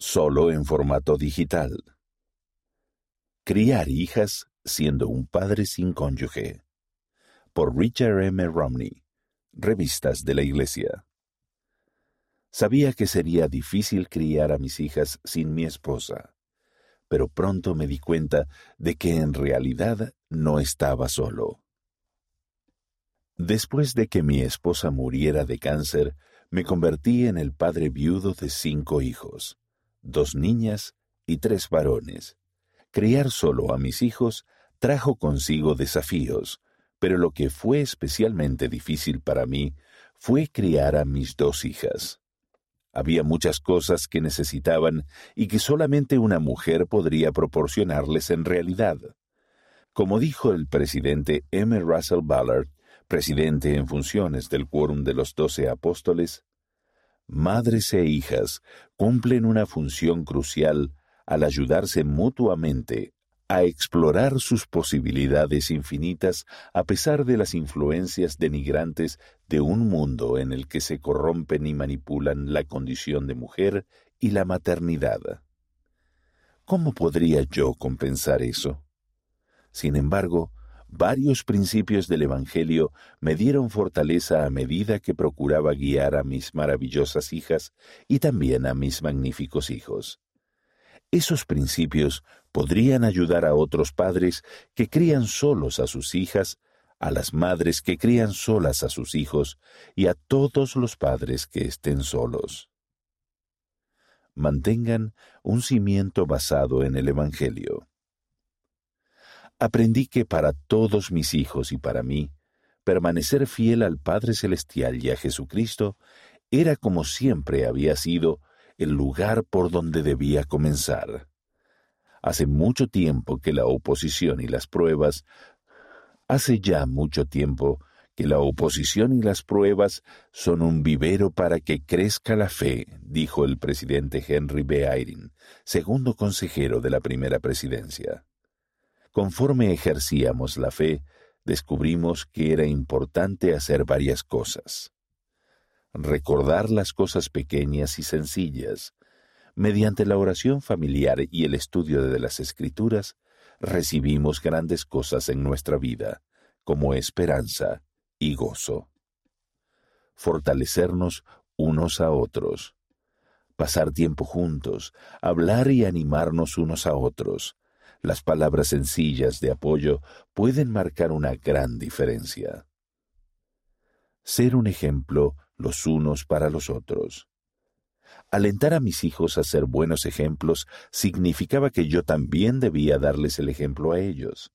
solo en formato digital. Criar hijas siendo un padre sin cónyuge. Por Richard M. Romney, Revistas de la Iglesia. Sabía que sería difícil criar a mis hijas sin mi esposa, pero pronto me di cuenta de que en realidad no estaba solo. Después de que mi esposa muriera de cáncer, me convertí en el padre viudo de cinco hijos dos niñas y tres varones. Criar solo a mis hijos trajo consigo desafíos, pero lo que fue especialmente difícil para mí fue criar a mis dos hijas. Había muchas cosas que necesitaban y que solamente una mujer podría proporcionarles en realidad. Como dijo el presidente M. Russell Ballard, presidente en funciones del Quórum de los Doce Apóstoles, madres e hijas cumplen una función crucial al ayudarse mutuamente a explorar sus posibilidades infinitas a pesar de las influencias denigrantes de un mundo en el que se corrompen y manipulan la condición de mujer y la maternidad. ¿Cómo podría yo compensar eso? Sin embargo, Varios principios del Evangelio me dieron fortaleza a medida que procuraba guiar a mis maravillosas hijas y también a mis magníficos hijos. Esos principios podrían ayudar a otros padres que crían solos a sus hijas, a las madres que crían solas a sus hijos y a todos los padres que estén solos. Mantengan un cimiento basado en el Evangelio aprendí que para todos mis hijos y para mí, permanecer fiel al Padre Celestial y a Jesucristo era como siempre había sido el lugar por donde debía comenzar. Hace mucho tiempo que la oposición y las pruebas, hace ya mucho tiempo que la oposición y las pruebas son un vivero para que crezca la fe, dijo el presidente Henry B. Eyring, segundo consejero de la primera presidencia. Conforme ejercíamos la fe, descubrimos que era importante hacer varias cosas. Recordar las cosas pequeñas y sencillas. Mediante la oración familiar y el estudio de las escrituras, recibimos grandes cosas en nuestra vida, como esperanza y gozo. Fortalecernos unos a otros. Pasar tiempo juntos, hablar y animarnos unos a otros, las palabras sencillas de apoyo pueden marcar una gran diferencia. Ser un ejemplo los unos para los otros. Alentar a mis hijos a ser buenos ejemplos significaba que yo también debía darles el ejemplo a ellos.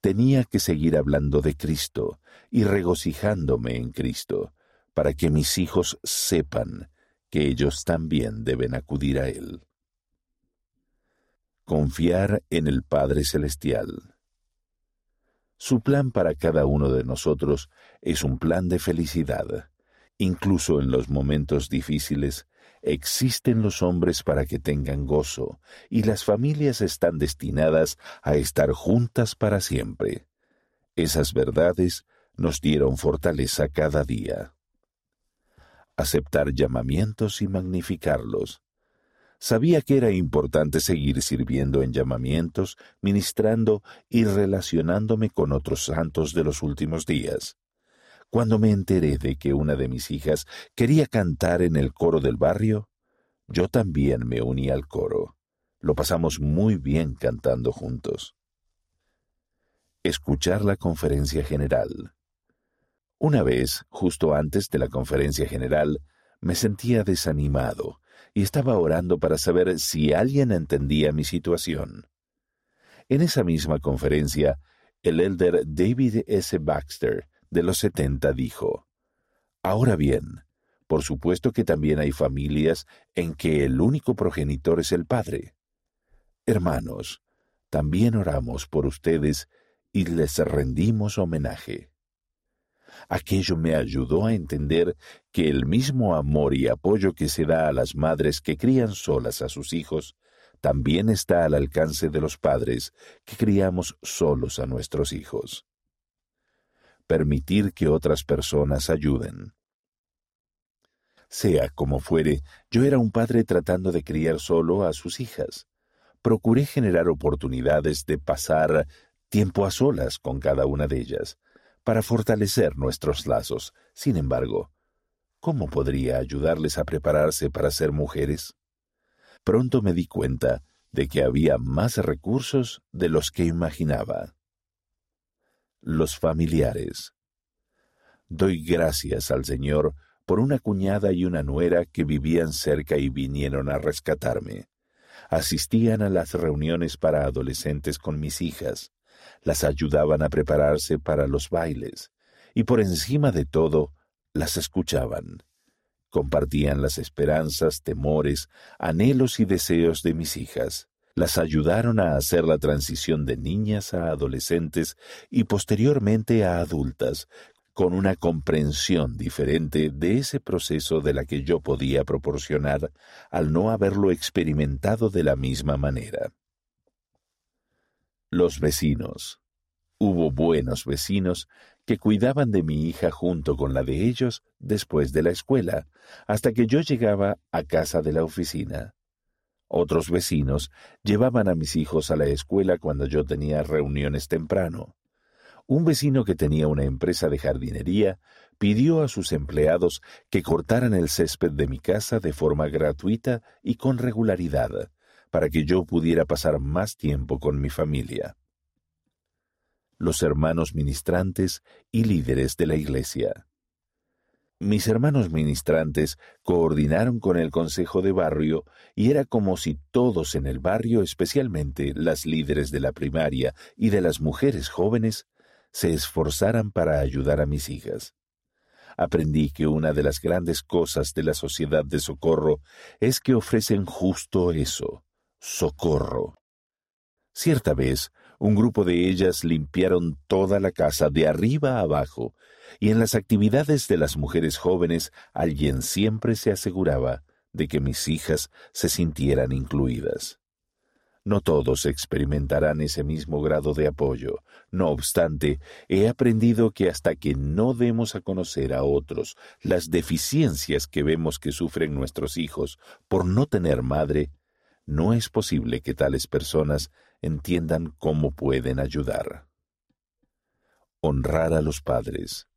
Tenía que seguir hablando de Cristo y regocijándome en Cristo, para que mis hijos sepan que ellos también deben acudir a Él. Confiar en el Padre Celestial. Su plan para cada uno de nosotros es un plan de felicidad. Incluso en los momentos difíciles, existen los hombres para que tengan gozo, y las familias están destinadas a estar juntas para siempre. Esas verdades nos dieron fortaleza cada día. Aceptar llamamientos y magnificarlos Sabía que era importante seguir sirviendo en llamamientos, ministrando y relacionándome con otros santos de los últimos días. Cuando me enteré de que una de mis hijas quería cantar en el coro del barrio, yo también me uní al coro. Lo pasamos muy bien cantando juntos. Escuchar la conferencia general. Una vez, justo antes de la conferencia general, me sentía desanimado y estaba orando para saber si alguien entendía mi situación. En esa misma conferencia, el elder David S. Baxter, de los setenta, dijo, Ahora bien, por supuesto que también hay familias en que el único progenitor es el padre. Hermanos, también oramos por ustedes y les rendimos homenaje. Aquello me ayudó a entender que el mismo amor y apoyo que se da a las madres que crían solas a sus hijos, también está al alcance de los padres que criamos solos a nuestros hijos. Permitir que otras personas ayuden. Sea como fuere, yo era un padre tratando de criar solo a sus hijas. Procuré generar oportunidades de pasar tiempo a solas con cada una de ellas, para fortalecer nuestros lazos. Sin embargo, ¿cómo podría ayudarles a prepararse para ser mujeres? Pronto me di cuenta de que había más recursos de los que imaginaba. Los familiares. Doy gracias al Señor por una cuñada y una nuera que vivían cerca y vinieron a rescatarme. Asistían a las reuniones para adolescentes con mis hijas, las ayudaban a prepararse para los bailes, y por encima de todo, las escuchaban. Compartían las esperanzas, temores, anhelos y deseos de mis hijas. Las ayudaron a hacer la transición de niñas a adolescentes y posteriormente a adultas, con una comprensión diferente de ese proceso de la que yo podía proporcionar al no haberlo experimentado de la misma manera. Los vecinos. Hubo buenos vecinos que cuidaban de mi hija junto con la de ellos después de la escuela, hasta que yo llegaba a casa de la oficina. Otros vecinos llevaban a mis hijos a la escuela cuando yo tenía reuniones temprano. Un vecino que tenía una empresa de jardinería pidió a sus empleados que cortaran el césped de mi casa de forma gratuita y con regularidad, para que yo pudiera pasar más tiempo con mi familia. Los hermanos ministrantes y líderes de la iglesia. Mis hermanos ministrantes coordinaron con el consejo de barrio y era como si todos en el barrio, especialmente las líderes de la primaria y de las mujeres jóvenes, se esforzaran para ayudar a mis hijas. Aprendí que una de las grandes cosas de la sociedad de socorro es que ofrecen justo eso, socorro. Cierta vez, un grupo de ellas limpiaron toda la casa de arriba abajo, y en las actividades de las mujeres jóvenes alguien siempre se aseguraba de que mis hijas se sintieran incluidas. No todos experimentarán ese mismo grado de apoyo. No obstante, he aprendido que hasta que no demos a conocer a otros las deficiencias que vemos que sufren nuestros hijos por no tener madre, no es posible que tales personas entiendan cómo pueden ayudar. Honrar a los padres.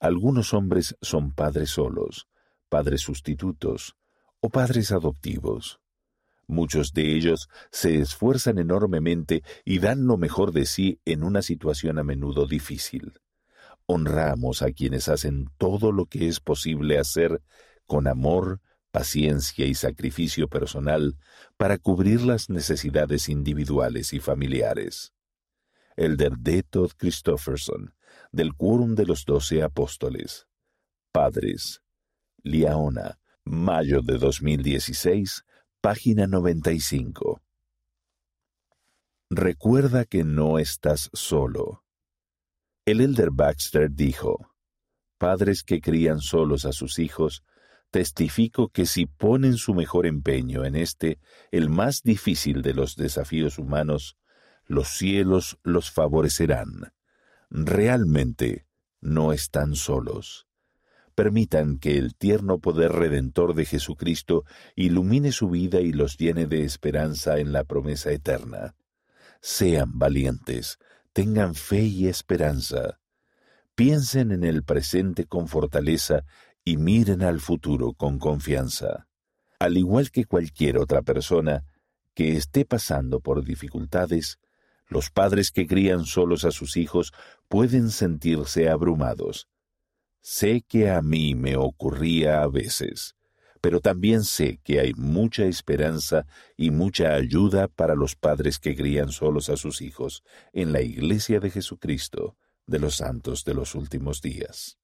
Algunos hombres son padres solos, padres sustitutos o padres adoptivos. Muchos de ellos se esfuerzan enormemente y dan lo mejor de sí en una situación a menudo difícil. Honramos a quienes hacen todo lo que es posible hacer con amor, paciencia y sacrificio personal para cubrir las necesidades individuales y familiares. Elder D. Todd Christofferson, del Quórum de los Doce Apóstoles. Padres. Liaona, mayo de 2016, Página 95. Recuerda que no estás solo. El elder Baxter dijo, Padres que crían solos a sus hijos, testifico que si ponen su mejor empeño en este, el más difícil de los desafíos humanos, los cielos los favorecerán. Realmente no están solos permitan que el tierno poder redentor de Jesucristo ilumine su vida y los llene de esperanza en la promesa eterna. Sean valientes, tengan fe y esperanza. Piensen en el presente con fortaleza y miren al futuro con confianza. Al igual que cualquier otra persona que esté pasando por dificultades, los padres que crían solos a sus hijos pueden sentirse abrumados Sé que a mí me ocurría a veces, pero también sé que hay mucha esperanza y mucha ayuda para los padres que crían solos a sus hijos en la Iglesia de Jesucristo de los Santos de los Últimos Días.